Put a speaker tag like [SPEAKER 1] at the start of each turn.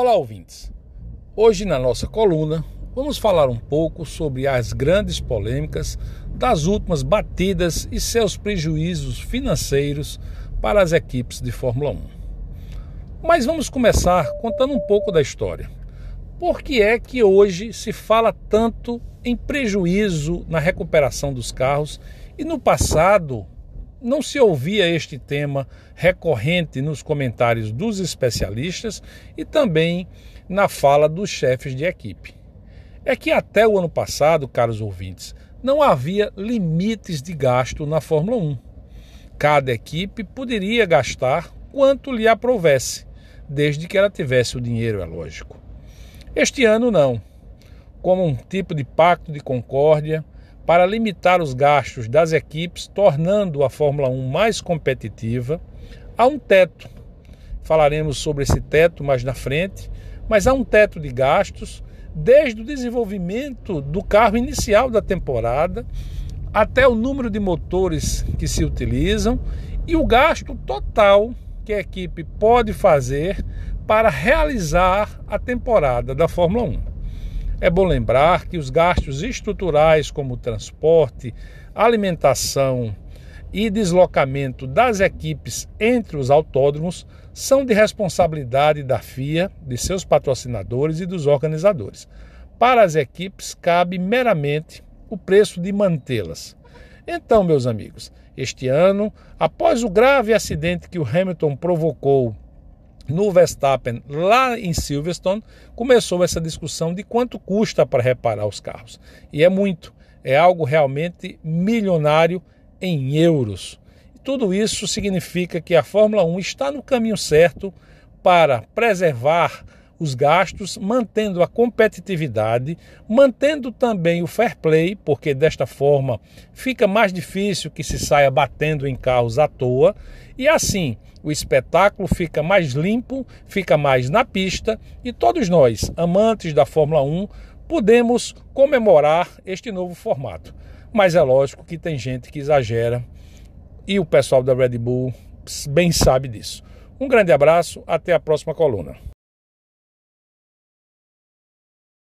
[SPEAKER 1] Olá, ouvintes. Hoje, na nossa coluna, vamos falar um pouco sobre as grandes polêmicas das últimas batidas e seus prejuízos financeiros para as equipes de Fórmula 1. Mas vamos começar contando um pouco da história. Por que é que hoje se fala tanto em prejuízo na recuperação dos carros e no passado não se ouvia este tema recorrente nos comentários dos especialistas e também na fala dos chefes de equipe. É que até o ano passado, caros ouvintes, não havia limites de gasto na Fórmula 1. Cada equipe poderia gastar quanto lhe aprovesse, desde que ela tivesse o dinheiro, é lógico. Este ano não. Como um tipo de pacto de concórdia, para limitar os gastos das equipes, tornando a Fórmula 1 mais competitiva, há um teto. Falaremos sobre esse teto mais na frente, mas há um teto de gastos desde o desenvolvimento do carro inicial da temporada até o número de motores que se utilizam e o gasto total que a equipe pode fazer para realizar a temporada da Fórmula 1. É bom lembrar que os gastos estruturais, como transporte, alimentação e deslocamento das equipes entre os autódromos, são de responsabilidade da FIA, de seus patrocinadores e dos organizadores. Para as equipes, cabe meramente o preço de mantê-las. Então, meus amigos, este ano, após o grave acidente que o Hamilton provocou no Verstappen, lá em Silverstone, começou essa discussão de quanto custa para reparar os carros. E é muito, é algo realmente milionário em euros. tudo isso significa que a Fórmula 1 está no caminho certo para preservar os gastos, mantendo a competitividade, mantendo também o fair play, porque desta forma fica mais difícil que se saia batendo em carros à toa, e assim o espetáculo fica mais limpo, fica mais na pista e todos nós, amantes da Fórmula 1, podemos comemorar este novo formato. Mas é lógico que tem gente que exagera e o pessoal da Red Bull bem sabe disso. Um grande abraço, até a próxima coluna.